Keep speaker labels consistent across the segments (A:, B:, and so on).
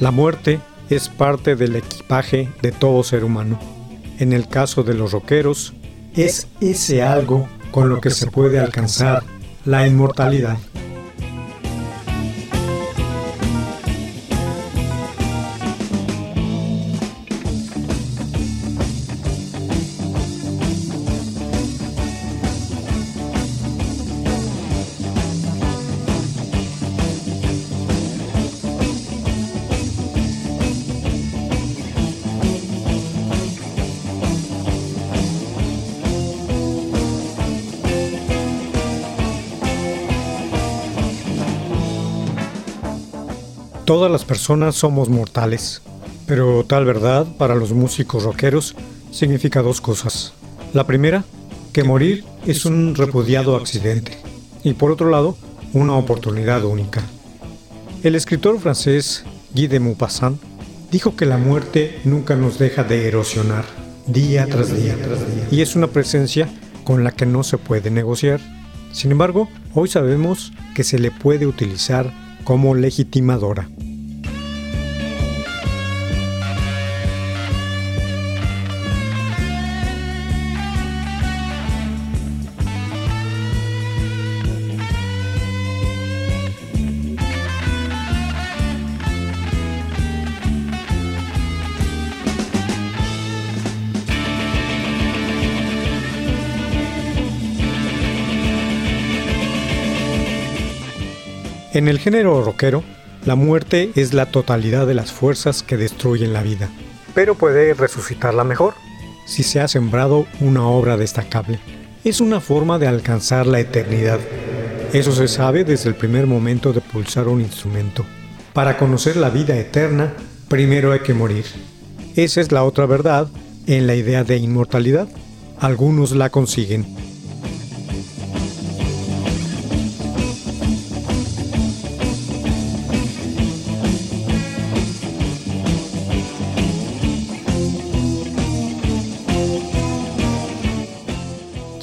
A: La muerte es parte del equipaje de todo ser humano. En el caso de los rockeros, es ese algo con lo que se puede alcanzar la inmortalidad. Todas las personas somos mortales, pero tal verdad para los músicos rockeros significa dos cosas. La primera, que morir es un repudiado accidente, y por otro lado, una oportunidad única. El escritor francés Guy de Maupassant dijo que la muerte nunca nos deja de erosionar, día tras día, y es una presencia con la que no se puede negociar. Sin embargo, hoy sabemos que se le puede utilizar como legitimadora. En el género rockero, la muerte es la totalidad de las fuerzas que destruyen la vida, pero puede resucitarla mejor si se ha sembrado una obra destacable. Es una forma de alcanzar la eternidad. Eso se sabe desde el primer momento de pulsar un instrumento. Para conocer la vida eterna, primero hay que morir. Esa es la otra verdad en la idea de inmortalidad. Algunos la consiguen,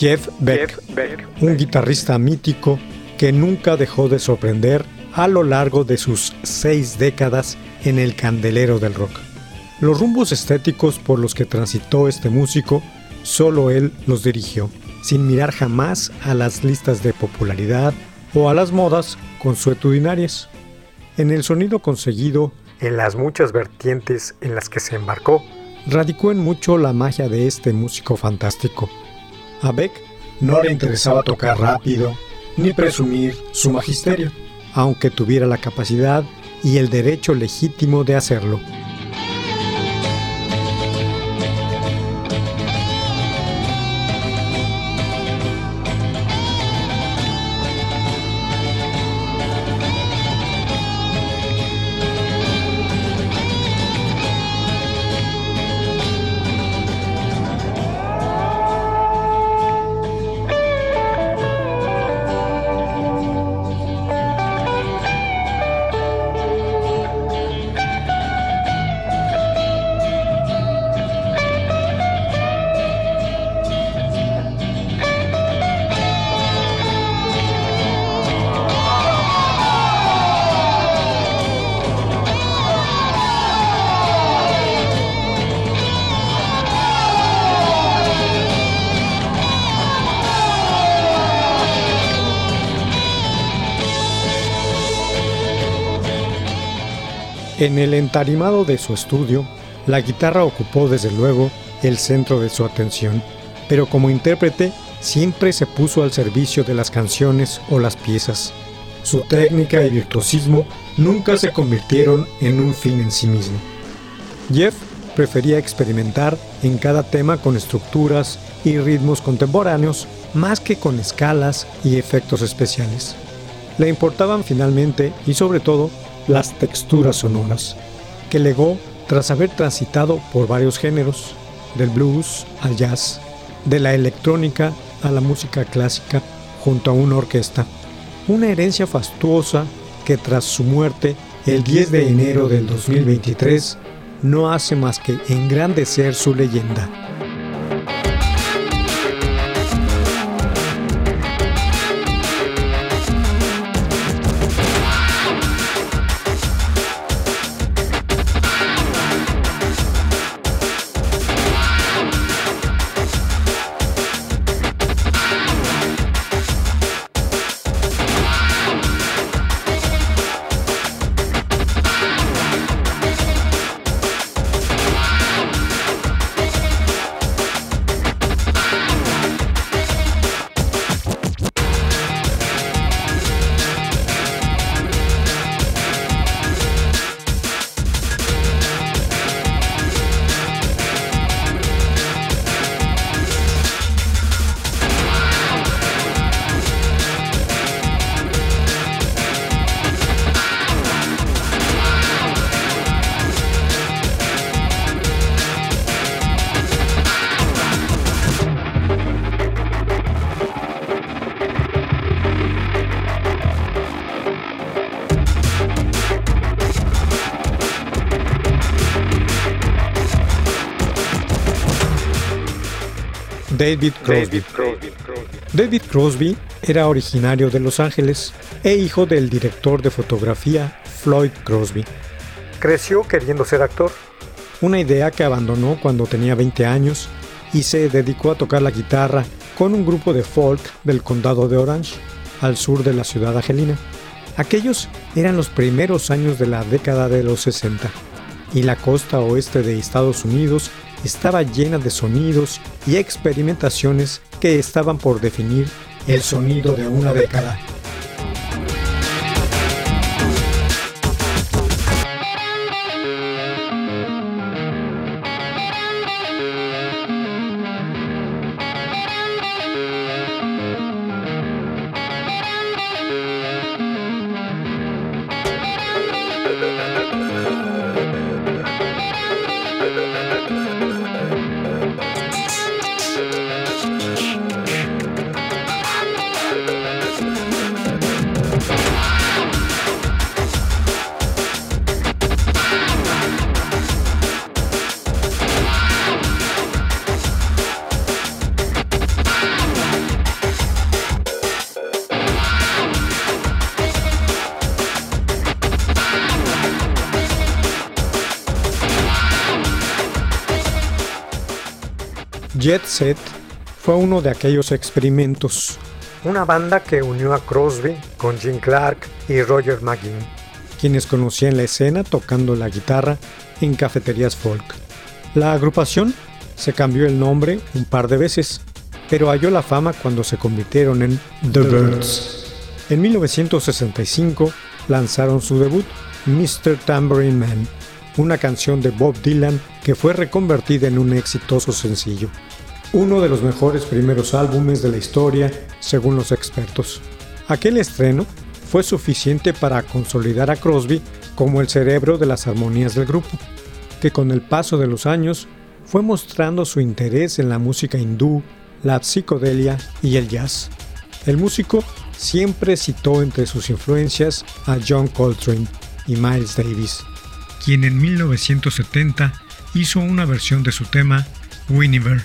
A: Jeff Beck, un guitarrista mítico que nunca dejó de sorprender a lo largo de sus seis décadas en el candelero del rock. Los rumbos estéticos por los que transitó este músico, solo él los dirigió, sin mirar jamás a las listas de popularidad o a las modas consuetudinarias. En el sonido conseguido, en las muchas vertientes en las que se embarcó, radicó en mucho la magia de este músico fantástico a Beck no le interesaba tocar rápido ni presumir su magisterio, aunque tuviera la capacidad y el derecho legítimo de hacerlo. En el entarimado de su estudio, la guitarra ocupó desde luego el centro de su atención, pero como intérprete siempre se puso al servicio de las canciones o las piezas. Su técnica y virtuosismo nunca se convirtieron en un fin en sí mismo. Jeff prefería experimentar en cada tema con estructuras y ritmos contemporáneos más que con escalas y efectos especiales. Le importaban finalmente y sobre todo las texturas sonoras, que legó tras haber transitado por varios géneros, del blues al jazz, de la electrónica a la música clásica junto a una orquesta. Una herencia fastuosa que tras su muerte el 10 de enero del 2023 no hace más que engrandecer su leyenda. David Crosby. David Crosby era originario de Los Ángeles e hijo del director de fotografía Floyd Crosby. Creció queriendo ser actor, una idea que abandonó cuando tenía 20 años y se dedicó a tocar la guitarra con un grupo de folk del condado de Orange, al sur de la ciudad angelina. Aquellos eran los primeros años de la década de los 60 y la costa oeste de Estados Unidos estaba llena de sonidos y experimentaciones que estaban por definir el sonido de una década. Jet Set fue uno de aquellos experimentos, una banda que unió a Crosby con Jim Clark y Roger McGinn, quienes conocían la escena tocando la guitarra en cafeterías folk. La agrupación se cambió el nombre un par de veces, pero halló la fama cuando se convirtieron en The Birds. En 1965 lanzaron su debut, Mr. Tambourine Man, una canción de Bob Dylan que fue reconvertida en un exitoso sencillo uno de los mejores primeros álbumes de la historia, según los expertos. Aquel estreno fue suficiente para consolidar a Crosby como el cerebro de las armonías del grupo, que con el paso de los años fue mostrando su interés en la música hindú, la psicodelia y el jazz. El músico siempre citó entre sus influencias a John Coltrane y Miles Davis, quien en 1970 hizo una versión de su tema Whenever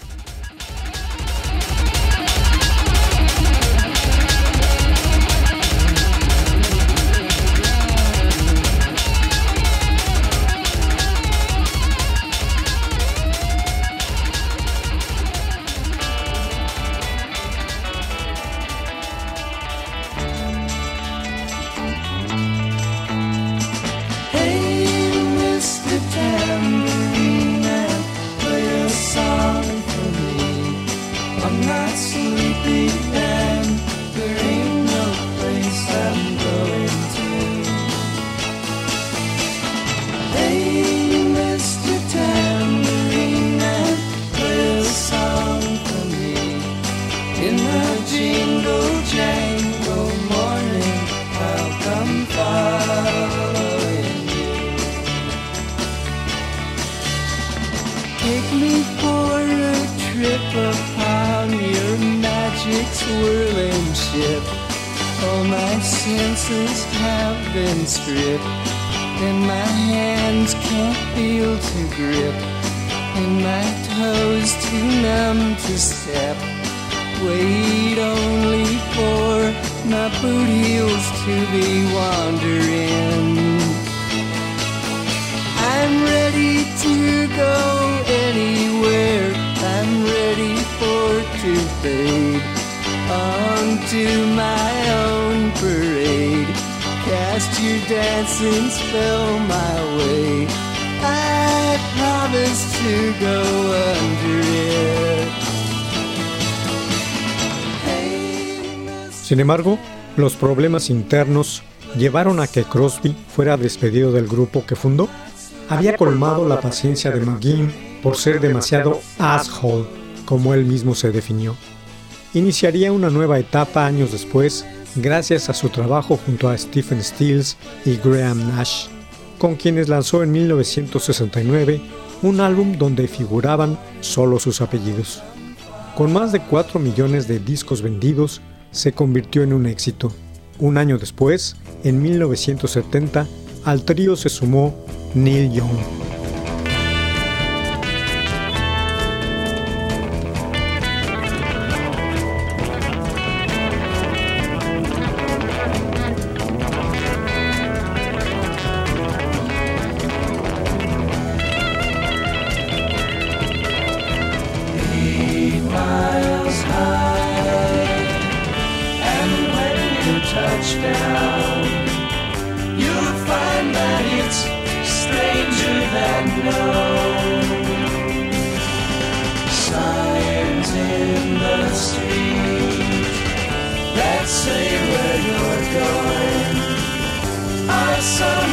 B: and my hands can't feel to grip, and my toes too numb to step. Wait only for my boot heels to be wandering. I'm ready to go anywhere. I'm ready for to fade onto my
A: Sin embargo, los problemas internos llevaron a que Crosby fuera despedido del grupo que fundó. Había colmado la paciencia de McGinn por ser demasiado asshole, como él mismo se definió. Iniciaría una nueva etapa años después, gracias a su trabajo junto a Stephen Stills y Graham Nash, con quienes lanzó en 1969 un álbum donde figuraban solo sus apellidos. Con más de 4 millones de discos vendidos, se convirtió en un éxito. Un año después, en 1970, al trío se sumó Neil Young. you're going. I saw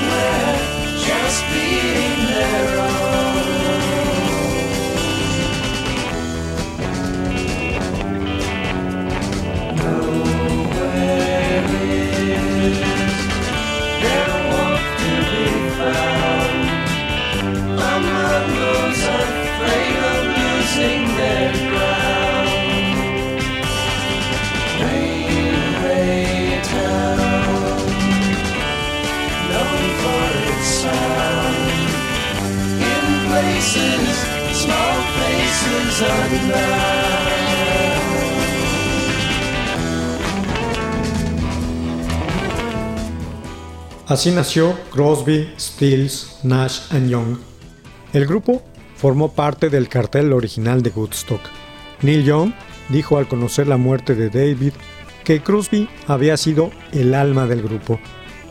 A: Así nació Crosby, Stills, Nash and Young. El grupo formó parte del cartel original de Woodstock. Neil Young dijo al conocer la muerte de David que Crosby había sido el alma del grupo,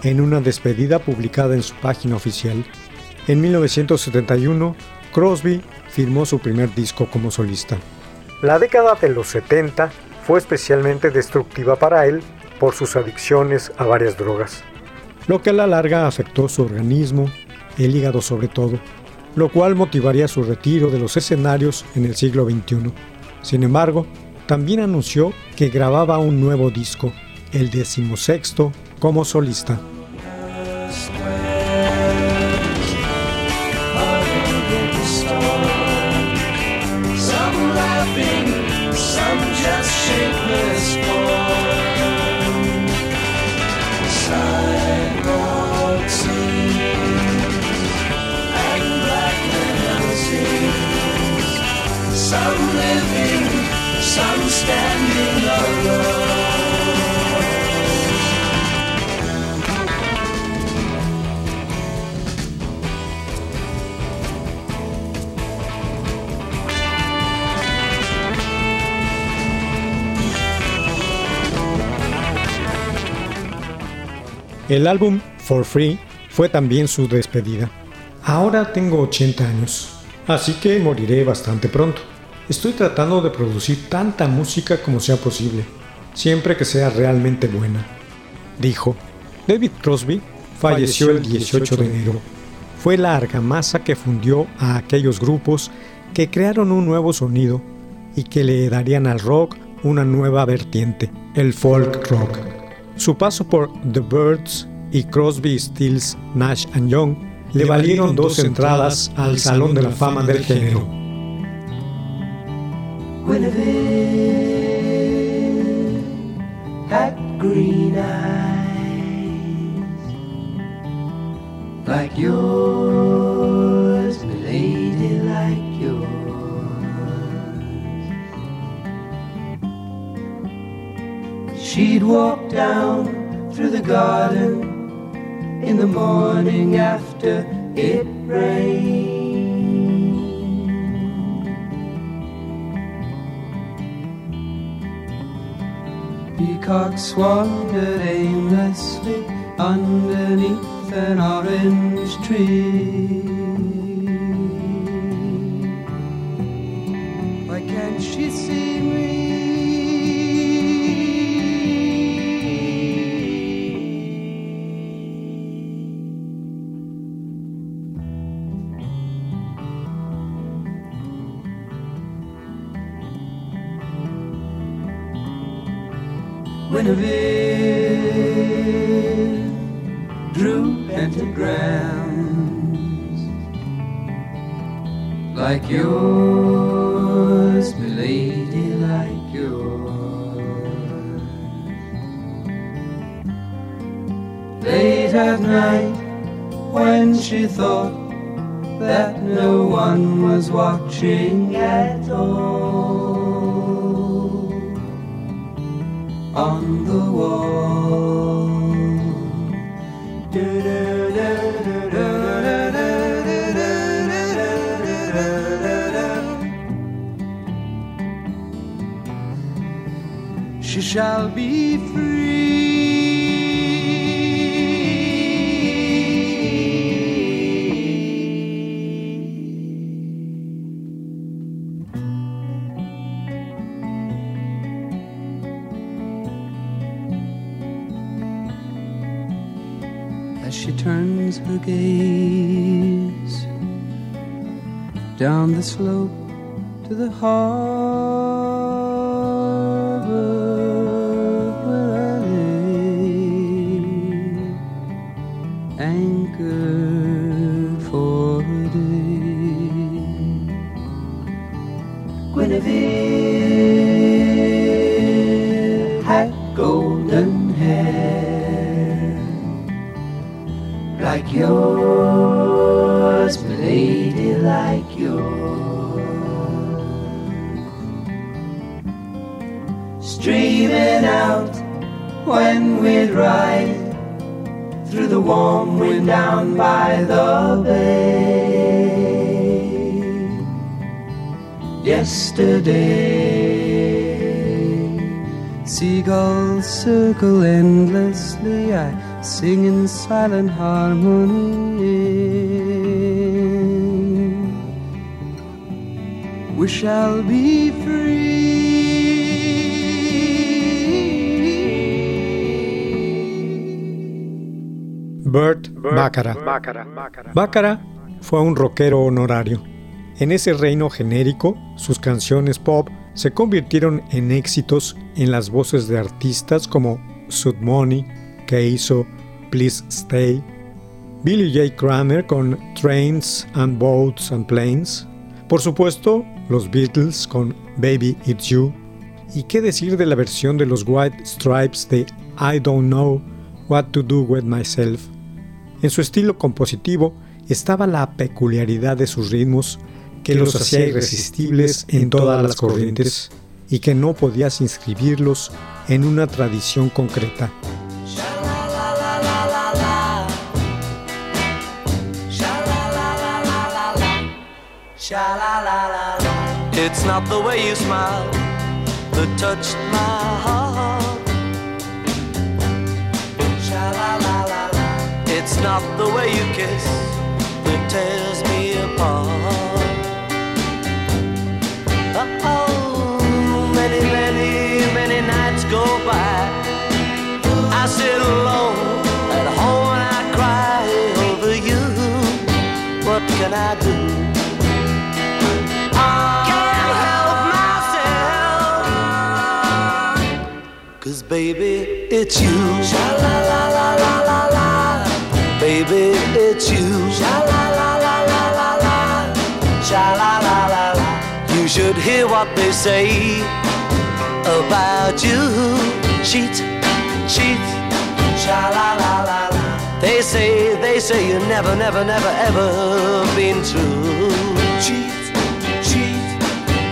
A: en una despedida publicada en su página oficial. En 1971, Crosby firmó su primer disco como solista. La década de los 70 fue especialmente destructiva para él por sus adicciones a varias drogas lo que a la larga afectó su organismo, el hígado sobre todo, lo cual motivaría su retiro de los escenarios en el siglo XXI. Sin embargo, también anunció que grababa un nuevo disco, el decimosexto, como solista. El álbum For Free fue también su despedida. Ahora tengo 80 años, así que moriré bastante pronto. Estoy tratando de producir tanta música como sea posible, siempre que sea realmente buena. Dijo, David Crosby falleció el 18 de enero. Fue la argamasa que fundió a aquellos grupos que crearon un nuevo sonido y que le darían al rock una nueva vertiente, el folk rock. Su paso por The Birds y Crosby, Stills, Nash and Young le valieron dos entradas al Salón de la Fama del género.
B: Guinevere had green eyes like yours, walk down through the garden in the morning after it rained. Peacocks wandered aimlessly underneath an orange tree. At night, when she thought that no one was watching at all on the wall. She shall be free. Gaze down the slope to the harbor ride through the warm wind down by the bay. Yesterday, seagulls circle endlessly. I sing in silent harmony. We shall be free.
A: Burt Baccarat. Baccarat fue un rockero honorario. En ese reino genérico, sus canciones pop se convirtieron en éxitos en las voces de artistas como Sud Money, que hizo Please Stay, Billy J. Kramer con Trains and Boats and Planes, por supuesto, los Beatles con Baby It's You, y qué decir de la versión de los White Stripes de I Don't Know What to Do with Myself. En su estilo compositivo estaba la peculiaridad de sus ritmos que los hacía irresistibles en todas las corrientes y que no podías inscribirlos en una tradición concreta.
C: It's not the way you kiss that tears me apart. Oh, many, many, many nights go by. I sit alone at home and I cry over you. What can I do? Can't help myself. Cause baby, it's you. Sha la la la la la. Baby, it's you. Sha la la la la la la. Sha la la la la. You should hear what they say about you. Cheat, cheat, sha la la la la. They say, they say you never, never, never, ever been true. Cheat, cheat.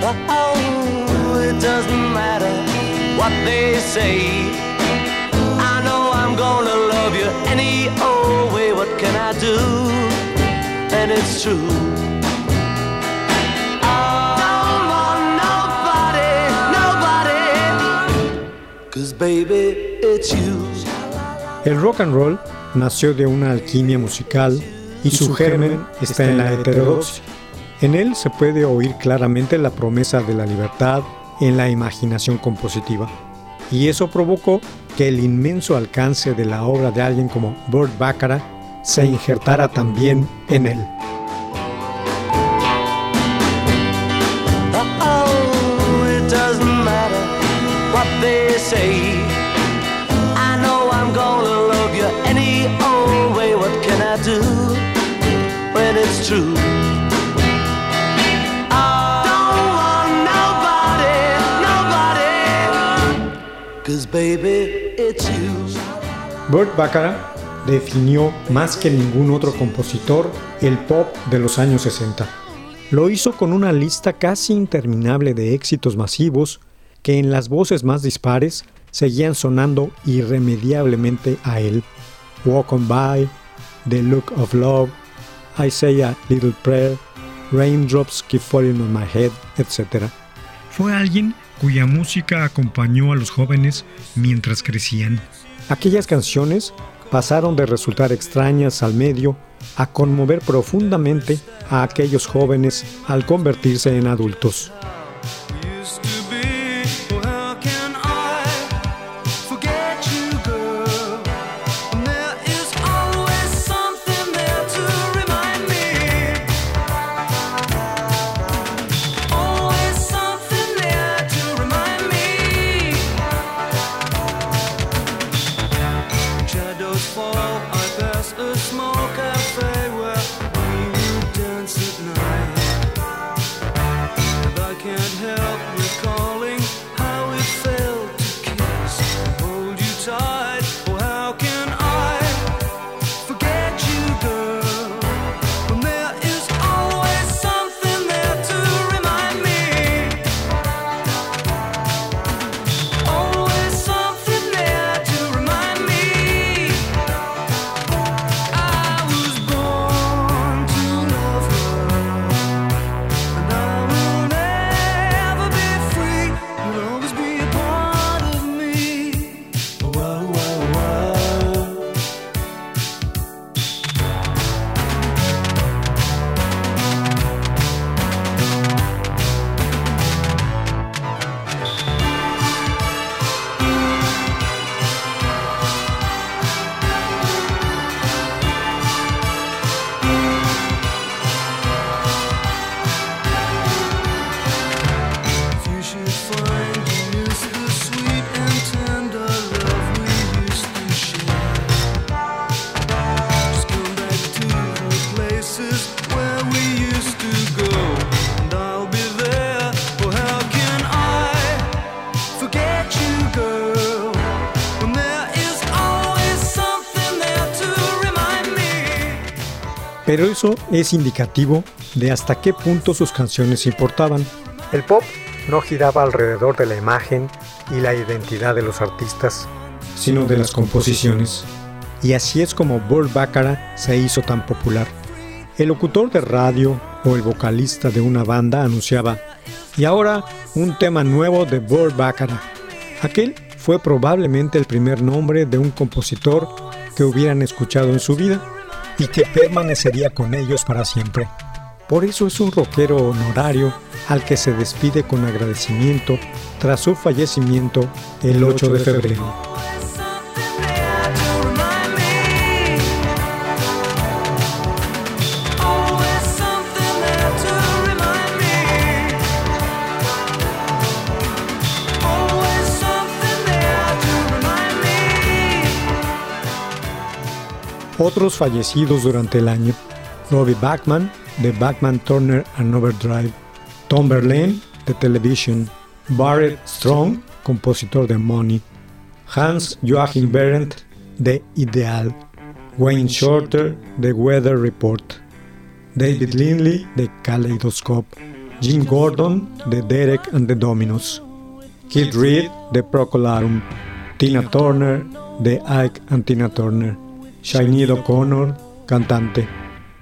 C: Oh, it doesn't matter what they say. What can I do? And it's true.
A: El rock and roll nació de una alquimia musical y, su, germen está en la heterodoxia. En él se puede oír claramente la promesa de la libertad en la imaginación compositiva. Y eso provocó que el inmenso alcance de la obra de alguien como Burt Bacharach se injertara también en él. Burt Bacharach definió más que ningún otro compositor el pop de los años 60. Lo hizo con una lista casi interminable de éxitos masivos que en las voces más dispares seguían sonando irremediablemente a él. Walk on By, The Look of Love, I Say a Little Prayer, Raindrops Keep Falling on My Head, etc. Fue alguien cuya música acompañó a los jóvenes mientras crecían. Aquellas canciones pasaron de resultar extrañas al medio a conmover profundamente a aquellos jóvenes al convertirse en adultos. recalling. Pero eso es indicativo de hasta qué punto sus canciones importaban. El pop no giraba alrededor de la imagen y la identidad de los artistas, sino de las composiciones. Y así es como Burt Bacharach se hizo tan popular. El locutor de radio o el vocalista de una banda anunciaba, y ahora un tema nuevo de Burt Bacharach. Aquel fue probablemente el primer nombre de un compositor que hubieran escuchado en su vida y que permanecería con ellos para siempre. Por eso es un rockero honorario al que se despide con agradecimiento tras su fallecimiento el 8 de febrero. Otros fallecidos durante el año, Robbie Bachman de Bachman Turner and Overdrive, Tom Verlaine de Television, Barrett Strong, compositor de Money, Hans Joachim Berendt de Ideal, Wayne Shorter de Weather Report, David Lindley de Kaleidoscope, Jim Gordon de Derek and the Dominos, Kid Reed de Procolarum, Tina Turner de Ike and Tina Turner, Shiny O'Connor, cantante,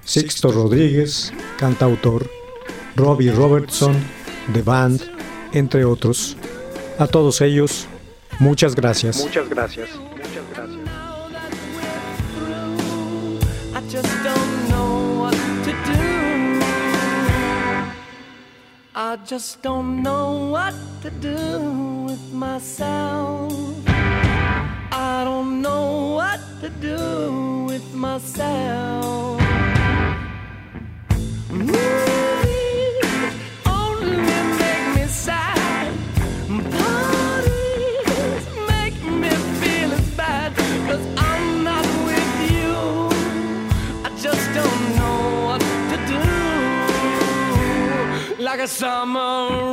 A: Sixto Rodríguez, cantautor, Robbie Robertson, de Band, entre otros. A todos ellos, muchas gracias.
D: Muchas gracias. Muchas gracias.
B: I just don't know what to do with myself. I don't know what to do with myself. like a summer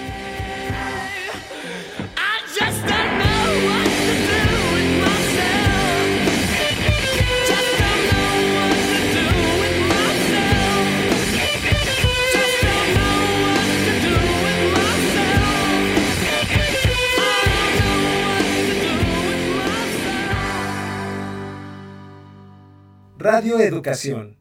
E: Radio Educación